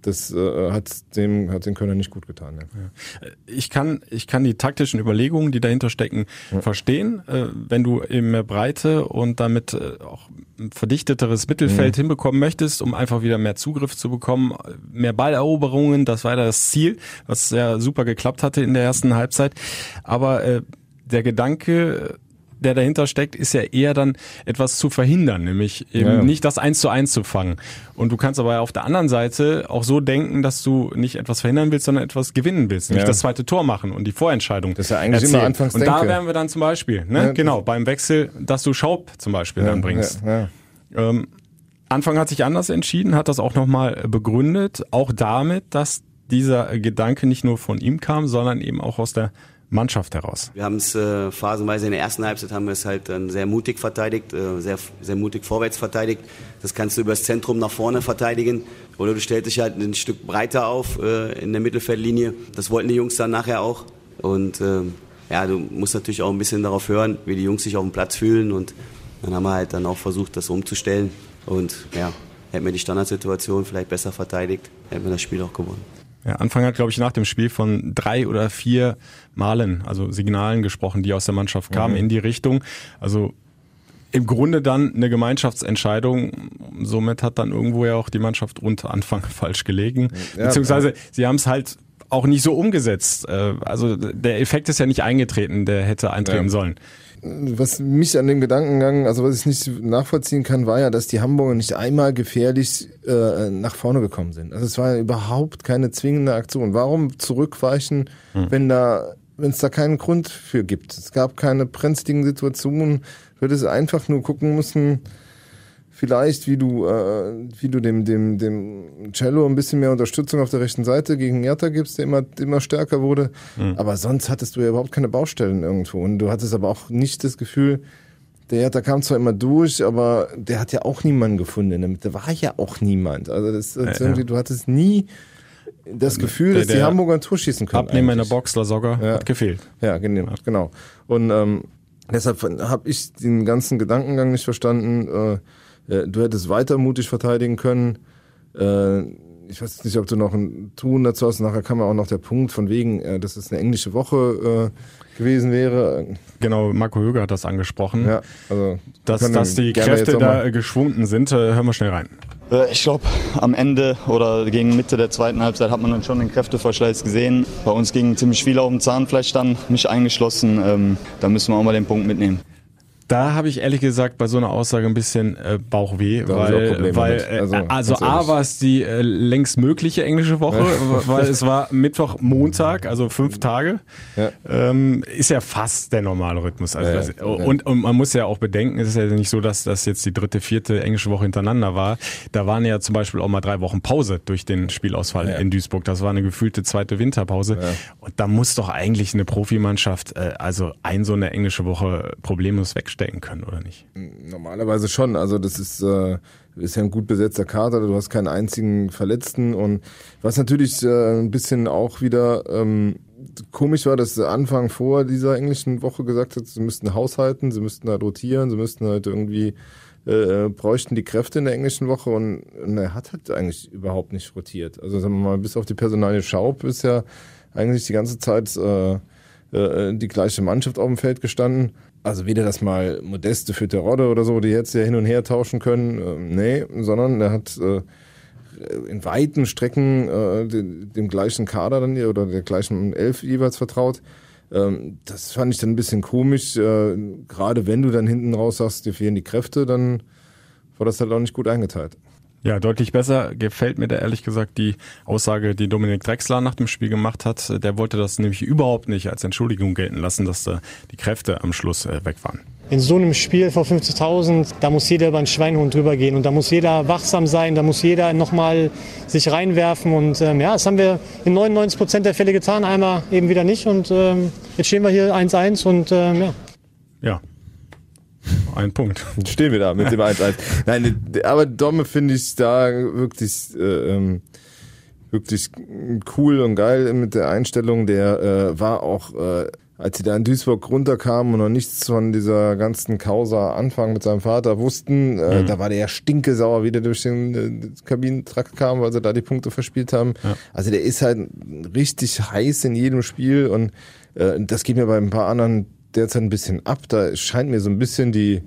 das äh, hat dem hat den Kölner nicht gut getan. Ja. Ich kann ich kann die taktischen Überlegungen, die dahinter stecken, ja. verstehen. Äh, wenn du eben mehr Breite und damit äh, auch ein verdichteteres Mittelfeld mhm. hinbekommen möchtest, um einfach wieder mehr Zugriff zu bekommen, mehr Balleroberungen, das war das Ziel, was ja super geklappt hatte in der ersten Halbzeit. Aber äh, der Gedanke der dahinter steckt, ist ja eher dann etwas zu verhindern, nämlich eben ja. nicht das eins zu eins zu fangen. Und du kannst aber auf der anderen Seite auch so denken, dass du nicht etwas verhindern willst, sondern etwas gewinnen willst, nämlich ja. das zweite Tor machen und die Vorentscheidung. Das ist ja eigentlich erzählen. immer anfangs Und da wären wir dann zum Beispiel, ne? Ja, genau, beim Wechsel, dass du Schaub zum Beispiel dann bringst. Ähm, Anfang hat sich anders entschieden, hat das auch nochmal begründet, auch damit, dass dieser Gedanke nicht nur von ihm kam, sondern eben auch aus der Mannschaft heraus? Wir haben es äh, phasenweise in der ersten Halbzeit haben wir es halt dann sehr mutig verteidigt, äh, sehr, sehr mutig vorwärts verteidigt. Das kannst du übers Zentrum nach vorne verteidigen oder du stellst dich halt ein Stück breiter auf äh, in der Mittelfeldlinie. Das wollten die Jungs dann nachher auch und äh, ja, du musst natürlich auch ein bisschen darauf hören, wie die Jungs sich auf dem Platz fühlen und dann haben wir halt dann auch versucht, das umzustellen und ja, hätten wir die Standardsituation vielleicht besser verteidigt, hätten wir das Spiel auch gewonnen. Ja, Anfang hat, glaube ich, nach dem Spiel von drei oder vier Malen, also Signalen gesprochen, die aus der Mannschaft kamen mhm. in die Richtung. Also im Grunde dann eine Gemeinschaftsentscheidung. Somit hat dann irgendwo ja auch die Mannschaft unter Anfang (laughs) falsch gelegen. Ja, Beziehungsweise sie haben es halt auch nicht so umgesetzt. Äh, also der Effekt ist ja nicht eingetreten, der hätte eintreten ja. sollen was mich an dem Gedankengang, also was ich nicht nachvollziehen kann, war ja, dass die Hamburger nicht einmal gefährlich äh, nach vorne gekommen sind. Also es war überhaupt keine zwingende Aktion. Warum zurückweichen, hm. wenn da, wenn es da keinen Grund für gibt? Es gab keine brenzligen Situationen. Würde es einfach nur gucken müssen, vielleicht, wie du, äh, wie du dem, dem, dem Cello ein bisschen mehr Unterstützung auf der rechten Seite gegen Hertha gibst, der immer, immer stärker wurde. Mhm. Aber sonst hattest du ja überhaupt keine Baustellen irgendwo. Und du hattest aber auch nicht das Gefühl, der Hertha kam zwar immer durch, aber der hat ja auch niemanden gefunden in der Mitte. War ja auch niemand. Also das, ja, irgendwie, ja. du hattest nie das Gefühl, der, dass die Hamburger ein Tor schießen können. Abnehmer in der Box, Lasogga, ja. hat gefehlt. Ja, genau. genau. Und ähm, deshalb habe ich den ganzen Gedankengang nicht verstanden. Äh, äh, du hättest weiter mutig verteidigen können. Äh, ich weiß nicht, ob du noch ein Tun dazu hast. Nachher kam ja auch noch der Punkt von wegen, äh, dass es eine englische Woche äh, gewesen wäre. Genau, Marco Höger hat das angesprochen. Ja, also dass, dass die Kräfte da geschwunden sind. Äh, hören wir schnell rein. Ich glaube, am Ende oder gegen Mitte der zweiten Halbzeit hat man dann schon den Kräfteverschleiß gesehen. Bei uns ging ziemlich viel auf dem Zahnfleisch dann, mich eingeschlossen. Ähm, da müssen wir auch mal den Punkt mitnehmen. Da habe ich ehrlich gesagt bei so einer Aussage ein bisschen äh, Bauchweh, da weil, weil äh, also, also A war es die äh, längst mögliche englische Woche, weil es war Mittwoch, Montag, also fünf Tage. Ja. Ähm, ist ja fast der normale Rhythmus. Also das, ja, und, und man muss ja auch bedenken, es ist ja nicht so, dass das jetzt die dritte, vierte englische Woche hintereinander war. Da waren ja zum Beispiel auch mal drei Wochen Pause durch den Spielausfall in Duisburg. Das war eine gefühlte zweite Winterpause. Und da muss doch eigentlich eine Profimannschaft, äh, also ein so eine englische Woche problemlos wegstellen stecken können, oder nicht? Normalerweise schon. Also das ist, äh, ist ja ein gut besetzter Kader, du hast keinen einzigen Verletzten und was natürlich äh, ein bisschen auch wieder ähm, komisch war, dass Anfang vor dieser englischen Woche gesagt hat, sie müssten haushalten, sie müssten halt rotieren, sie müssten halt irgendwie äh, bräuchten die Kräfte in der englischen Woche und, und er hat halt eigentlich überhaupt nicht rotiert. Also sagen wir mal, bis auf die Personalie Schaub ist ja eigentlich die ganze Zeit äh, äh, die gleiche Mannschaft auf dem Feld gestanden. Also weder das mal Modeste für Terodde oder so, die jetzt ja hin und her tauschen können, äh, nee, sondern er hat äh, in weiten Strecken äh, dem, dem gleichen Kader dann oder der gleichen Elf jeweils vertraut. Ähm, das fand ich dann ein bisschen komisch. Äh, Gerade wenn du dann hinten raus sagst, dir fehlen die Kräfte, dann war das halt auch nicht gut eingeteilt. Ja, deutlich besser gefällt mir da ehrlich gesagt die Aussage, die Dominik Drexler nach dem Spiel gemacht hat. Der wollte das nämlich überhaupt nicht als Entschuldigung gelten lassen, dass da die Kräfte am Schluss äh, weg waren. In so einem Spiel vor 50.000, da muss jeder über einen Schweinhund drüber gehen und da muss jeder wachsam sein, da muss jeder nochmal sich reinwerfen und ähm, ja, das haben wir in 99 Prozent der Fälle getan, einmal eben wieder nicht und ähm, jetzt stehen wir hier 1-1 und ähm, ja. Ja, ein Punkt. Stehen wir da mit dem 1-1. Nein, aber Domme finde ich da wirklich, äh, ähm, wirklich cool und geil mit der Einstellung. Der äh, war auch, äh, als sie da in Duisburg runterkamen und noch nichts von dieser ganzen Causa Anfang mit seinem Vater wussten, äh, mhm. da war der ja stinkesauer, wie der durch den äh, Kabinentrakt kam, weil sie da die Punkte verspielt haben. Ja. Also der ist halt richtig heiß in jedem Spiel und äh, das geht mir bei ein paar anderen derzeit ein bisschen ab. Da scheint mir so ein bisschen die,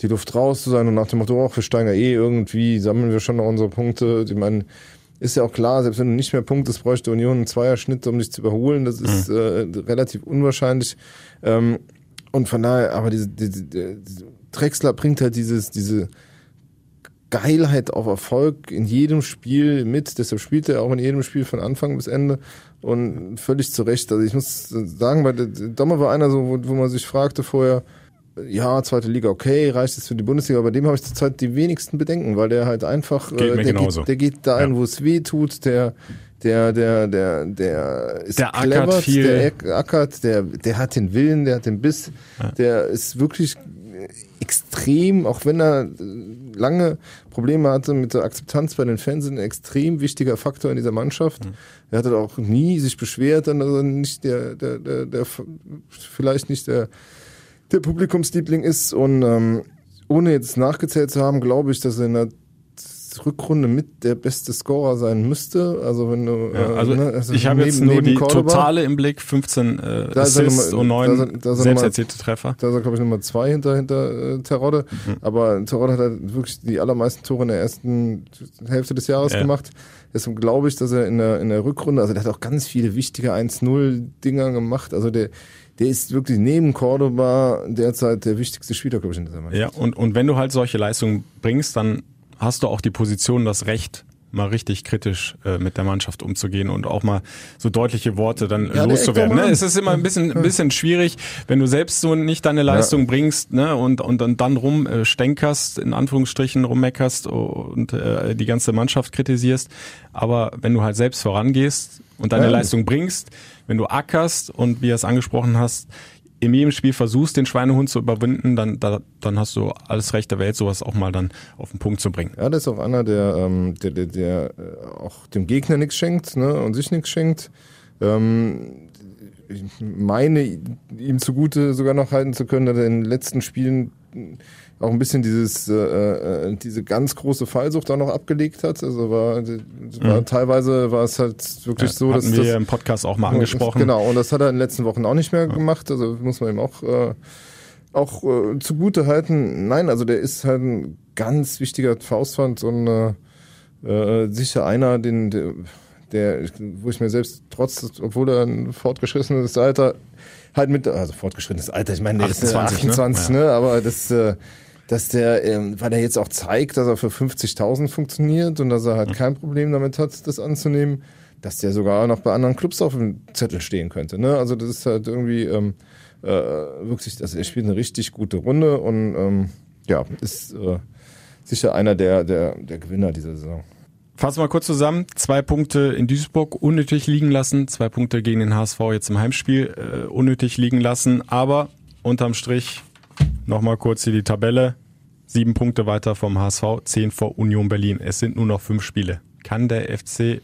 die Luft raus zu sein und nach dem Motto, auch wir steigen ja eh irgendwie, sammeln wir schon noch unsere Punkte. Ich meine, ist ja auch klar, selbst wenn du nicht mehr punktest, bräuchte Union einen Zweierschnitt, um dich zu überholen. Das ist mhm. äh, relativ unwahrscheinlich. Ähm, und von daher, aber diese, diese, diese Drexler bringt halt dieses, diese Geilheit auf Erfolg in jedem Spiel mit. Deshalb spielt er auch in jedem Spiel von Anfang bis Ende und völlig zu Recht. Also ich muss sagen, bei Dommer war einer so, wo, wo man sich fragte vorher, ja, zweite Liga, okay, reicht es für die Bundesliga, aber dem habe ich zurzeit die wenigsten Bedenken, weil der halt einfach, geht äh, der, geht, der geht da ein, wo es weh tut, der, der, der, der, der ist der clever, ackert viel. der ackert, der, der hat den Willen, der hat den Biss, ja. der ist wirklich extrem, auch wenn er lange Probleme hatte mit der Akzeptanz bei den Fans, ein extrem wichtiger Faktor in dieser Mannschaft. Mhm. Er hat auch nie sich beschwert, dass er nicht der, der, der, der vielleicht nicht der, der Publikumsliebling ist. Und ähm, ohne jetzt nachgezählt zu haben, glaube ich, dass er in der Rückrunde mit der beste Scorer sein müsste. Also wenn du ja, also, äh, ne, also ich habe jetzt nur die Cordoba, totale im Blick, 15 äh, Assists Nummer, und 9 selbst erzielte Treffer. Da ist er glaube ich Nummer 2 hinter hinter äh, Terodde, mhm. aber Terodde hat halt wirklich die allermeisten Tore in der ersten Hälfte des Jahres ja. gemacht. Deswegen glaube ich, dass er in der in der Rückrunde, also der hat auch ganz viele wichtige 1-0 Dinger gemacht, also der der ist wirklich neben Cordoba derzeit der wichtigste Spieler, glaube ich, in dieser Mannschaft. Ja, und, und wenn du halt solche Leistungen bringst, dann hast du auch die Position, das Recht mal richtig kritisch äh, mit der Mannschaft umzugehen und auch mal so deutliche Worte dann Ja, der loszuwerden. Ne? Es ist immer ein bisschen, ein bisschen schwierig, wenn du selbst so nicht deine Leistung bringst ne? und, und dann, dann rumstänkerst, in Anführungsstrichen rummeckerst und äh, die ganze Mannschaft kritisierst. Aber wenn du halt selbst vorangehst und deine Ja. Leistung bringst, wenn du ackerst und wie du es angesprochen hast, in jedem Spiel versuchst, den Schweinehund zu überwinden, dann, da, dann hast du alles Recht der Welt, sowas auch mal dann auf den Punkt zu bringen. Ja, das ist auch einer, der, ähm, der, der, der äh, auch dem Gegner nichts schenkt ne, und sich nichts schenkt. Ähm, ich meine, ihm zugute sogar noch halten zu können, dass er in den letzten Spielen auch ein bisschen dieses äh, äh, diese ganz große Fallsucht auch noch abgelegt hat. Also war, war Mhm. teilweise war es halt wirklich Ja, so, dass wir das im Podcast auch mal angesprochen. Genau, und das hat er in den letzten Wochen auch nicht mehr gemacht. Also muss man ihm auch äh, auch äh, zugute halten. Nein, also der ist halt ein ganz wichtiger Faustpfand und äh, äh, sicher einer, den der, der, wo ich mir selbst trotz, obwohl er ein fortgeschrittenes Alter halt mit, also fortgeschrittenes Alter, ich meine, der ist äh, 28, ne? 28, ne? aber das, äh, dass der, ähm, weil er jetzt auch zeigt, dass er für 50.000 funktioniert und dass er halt kein Problem damit hat, das anzunehmen, dass der sogar noch bei anderen Clubs auf dem Zettel stehen könnte. Ne? Also das ist halt irgendwie ähm, äh, wirklich, also er spielt eine richtig gute Runde und ähm, ja, ist äh, sicher einer der, der, der Gewinner dieser Saison. Fassen wir mal kurz zusammen. Zwei Punkte in Duisburg unnötig liegen lassen, zwei Punkte gegen den HSV jetzt im Heimspiel äh, unnötig liegen lassen, aber unterm Strich nochmal kurz hier die Tabelle. Sieben Punkte weiter vom HSV, zehn vor Union Berlin. Es sind nur noch fünf Spiele. Kann der FC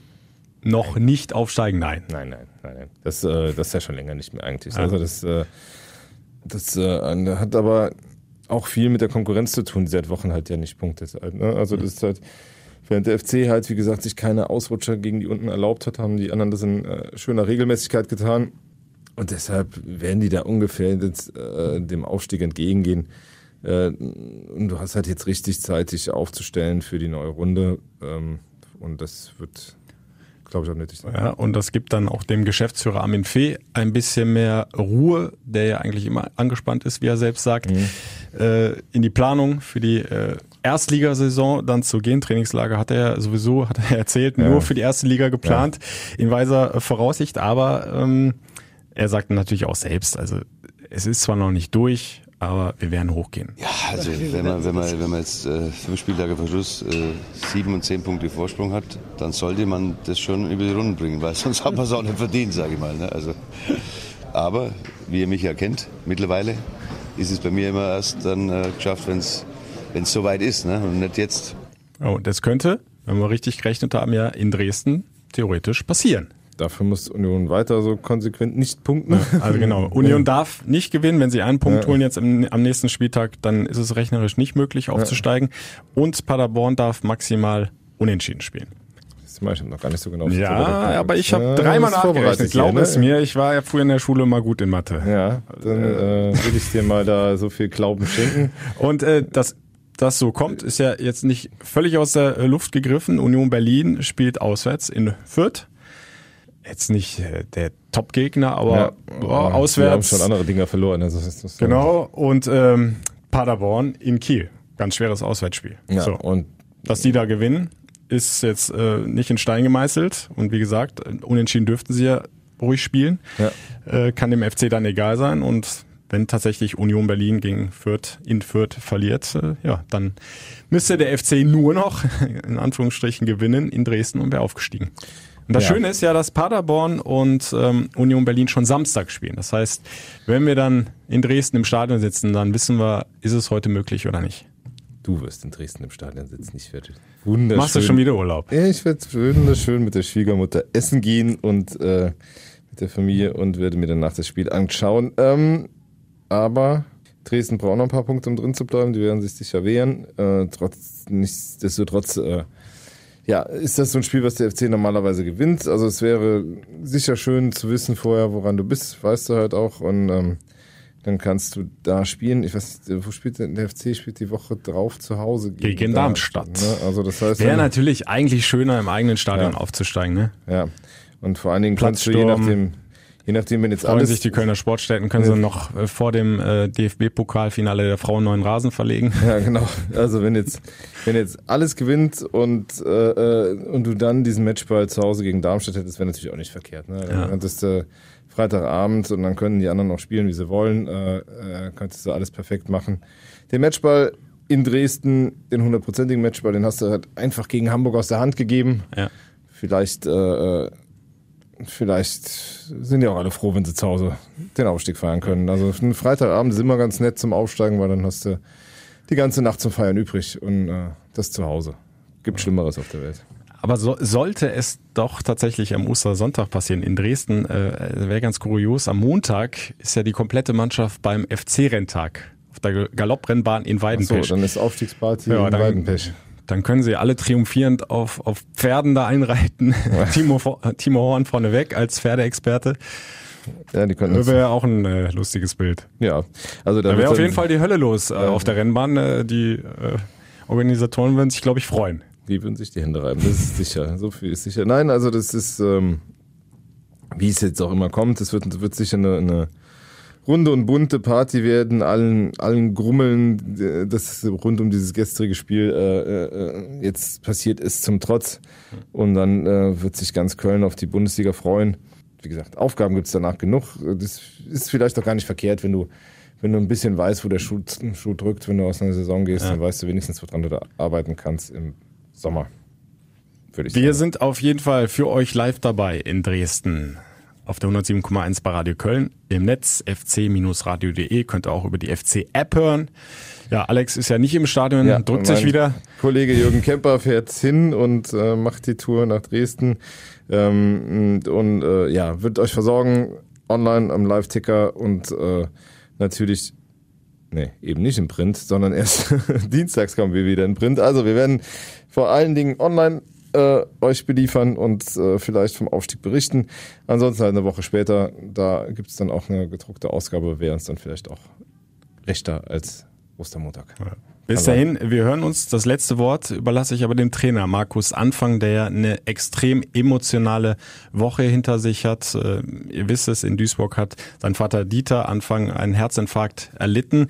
noch nicht aufsteigen? Nein. Nein, nein, nein, nein. Das, äh, das ist ja schon länger nicht mehr eigentlich. Ja. Also das, äh, das äh, hat aber auch viel mit der Konkurrenz zu tun, die seit Wochen halt ja nicht punktet. Halt, ne? Also das ist halt, während der FC halt, wie gesagt, sich keine Ausrutscher gegen die unten erlaubt hat, haben die anderen das in äh, schöner Regelmäßigkeit getan. Und deshalb werden die da ungefähr jetzt, äh, dem Aufstieg entgegengehen. Äh, und du hast halt jetzt richtig Zeit, dich aufzustellen für die neue Runde. Ähm, und das wird, glaube ich, auch nötig sein. Ja, und das gibt dann auch dem Geschäftsführer Armin Fee ein bisschen mehr Ruhe, der ja eigentlich immer angespannt ist, wie er selbst sagt, äh, in die Planung für die äh, Erstligasaison dann zu gehen. Trainingslager hat er sowieso, hat er erzählt, Ja. nur für die erste Liga geplant, in weiser Voraussicht, aber ähm, er sagt natürlich auch selbst, also es ist zwar noch nicht durch, aber wir werden hochgehen. Ja, also wenn man, wenn man, wenn man jetzt äh, fünf Spieltage vor Schluss äh, sieben und zehn Punkte Vorsprung hat, dann sollte man das schon über die Runden bringen, weil (laughs) sonst hat man es auch nicht verdient, sage ich mal. Ne? Also, aber wie ihr mich ja kennt, mittlerweile ist es bei mir immer erst dann äh, geschafft, wenn es soweit ist ne? und nicht jetzt. Oh, und das könnte, wenn wir richtig gerechnet haben, ja in Dresden theoretisch passieren. Dafür muss Union weiter so konsequent nicht punkten. Also genau, (laughs) Union darf nicht gewinnen. Wenn sie einen Punkt Ja. holen jetzt im, am nächsten Spieltag, dann ist es rechnerisch nicht möglich aufzusteigen. Und Paderborn darf maximal unentschieden spielen. Ich noch gar nicht so genau. Ja, aber ich habe Ja, dreimal nachgerechnet. Glaub hier, es ne? mir, ich war ja früher in der Schule mal gut in Mathe. Ja, dann äh, will ich dir mal da so viel Glauben schenken. (laughs) Und äh, das das so kommt, ist ja jetzt nicht völlig aus der äh, Luft gegriffen. Union Berlin spielt auswärts in Fürth. Jetzt nicht äh, der Top-Gegner, aber Ja, boah, Wir haben auswärts. schon andere Dinger verloren. Also das ist das Genau, und ähm, Paderborn in Kiel. Ganz schweres Auswärtsspiel. Ja, so. und Dass die da gewinnen, ist jetzt äh, nicht in Stein gemeißelt. Und wie gesagt, unentschieden dürften sie ja ruhig spielen. Ja. Äh, kann dem FC dann egal sein. Und wenn tatsächlich Union Berlin gegen Fürth in Fürth verliert, äh, ja, dann müsste der FC nur noch, (laughs) in Anführungsstrichen, gewinnen in Dresden und wäre aufgestiegen. Und das Ja. Schöne ist ja, dass Paderborn und ähm, Union Berlin schon Samstag spielen. Das heißt, wenn wir dann in Dresden im Stadion sitzen, dann wissen wir, ist es heute möglich oder nicht. du wirst in Dresden im Stadion sitzen. Ich werde wunderschön. Machst du schon wieder Urlaub? Ja, ich werde wunderschön mit der Schwiegermutter essen gehen und äh, mit der Familie und werde mir danach das Spiel anschauen. Ähm, aber Dresden braucht noch ein paar Punkte, um drin zu bleiben. Die werden sich sicher wehren. Äh, trotz, nichtsdestotrotz, äh, ja, ist das so ein Spiel, was der FC normalerweise gewinnt. Also es wäre sicher schön zu wissen vorher, woran du bist, weißt du halt auch. Und ähm, dann kannst du da spielen. Ich weiß nicht, wo spielt der, der FC? Spielt die Woche drauf zu Hause Gegen Darmstadt. Ne? Also das heißt, Wäre natürlich eigentlich schöner, im eigenen Stadion Ja. aufzusteigen, ne? ja. Und vor allen Dingen kannst du je nachdem, je nachdem, wenn jetzt Freuen alles sich die Kölner Sportstätten, können sie noch äh, vor dem äh, DFB-Pokalfinale der Frauen neuen Rasen verlegen. Ja, genau. Also wenn jetzt, wenn jetzt alles gewinnt und, äh, äh, und du dann diesen Matchball zu Hause gegen Darmstadt hättest, wäre natürlich auch nicht verkehrt. Ne? Dann Ja. hättest du Freitagabend und dann können die anderen auch spielen, wie sie wollen. Äh, äh, könntest du alles perfekt machen. Den Matchball in Dresden, den hundertprozentigen Matchball, den hast du halt einfach gegen Hamburg aus der Hand gegeben. Ja. Vielleicht, äh, äh, vielleicht sind ja auch alle froh, wenn sie zu Hause den Aufstieg feiern können. Also ein Freitagabend ist immer ganz nett zum Aufsteigen, weil dann hast du die ganze Nacht zum Feiern übrig und äh, das zu Hause. Gibt Schlimmeres auf der Welt. Aber so, sollte es doch tatsächlich am Ostersonntag passieren in Dresden, äh, wäre ganz kurios. Am Montag ist ja die komplette Mannschaft beim FC-Renntag auf der Galopprennbahn in Weidenpech. dann ist Aufstiegsparty Ja, in Weidenpech. Dann können sie alle triumphierend auf, auf Pferden da einreiten. (laughs) Timo, Timo Horn vorneweg als Pferdeexperte. Ja, die können Das wäre auch ein äh, lustiges Bild. Ja, also da wäre auf jeden Fall die Hölle los äh, auf der Rennbahn. Äh, die äh, Organisatoren würden sich, glaube ich, freuen. Die würden sich die Hände reiben, das ist sicher. So viel ist sicher. Nein, also das ist, ähm, wie es jetzt auch immer kommt, es wird, wird sicher eine, eine runde und bunte Party werden, allen, allen Grummeln, äh, das rund um dieses gestrige Spiel äh, äh, jetzt passiert ist, zum Trotz. Und dann äh, wird sich ganz Köln auf die Bundesliga freuen. Wie gesagt, Aufgaben gibt's danach genug. Das ist vielleicht auch gar nicht verkehrt, wenn du, wenn du ein bisschen weißt, wo der Schuh, Schuh drückt, wenn du aus einer Saison gehst, Ja. dann weißt du wenigstens, woran du da arbeiten kannst im Sommer. Würde ich Wir sagen. sind auf jeden Fall für euch live dabei in Dresden. Auf der 107,1 bei Radio Köln. Im Netz fc-radio.de könnt ihr auch über die FC-App hören. Ja, Alex ist ja nicht im Stadion, Ja, drückt sich wieder. Kollege Jürgen Kemper fährt hin und äh, macht die Tour nach Dresden ähm, und, und äh, ja, wird euch versorgen online am Live-Ticker und äh, natürlich, nee, eben nicht im Print, sondern erst (laughs) dienstags kommen wir wieder in Print. Also wir werden vor allen Dingen online äh, euch beliefern und äh, vielleicht vom Aufstieg berichten. Ansonsten halt eine Woche später, da gibt's dann auch eine gedruckte Ausgabe, wäre uns dann vielleicht auch rechter als Ostermontag. Bis Also- dahin, wir hören uns. Das letzte Wort überlasse ich aber dem Trainer Markus Anfang, der eine extrem emotionale Woche hinter sich hat. Äh, Ihr wisst es, in Duisburg hat sein Vater Dieter Anfang einen Herzinfarkt erlitten.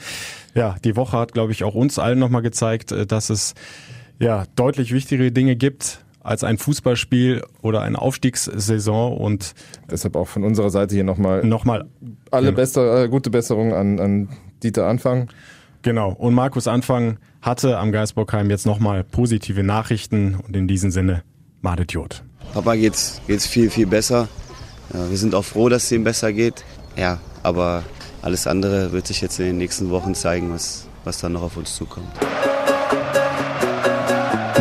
Ja, die Woche hat, glaube ich, auch uns allen nochmal gezeigt, äh, dass es ja deutlich wichtigere Dinge gibt als ein Fußballspiel oder eine Aufstiegssaison und deshalb auch von unserer Seite hier nochmal nochmal alle Genau. beste, äh, gute Besserung an, an Dieter Anfang. Genau. Und Markus Anfang hatte am Geisbockheim jetzt nochmal positive Nachrichten und in diesem Sinne, Madet Jod. Papa geht's, geht's viel, viel besser. Ja, wir sind auch froh, dass es ihm besser geht. Ja, aber alles andere wird sich jetzt in den nächsten Wochen zeigen, was, was dann noch auf uns zukommt.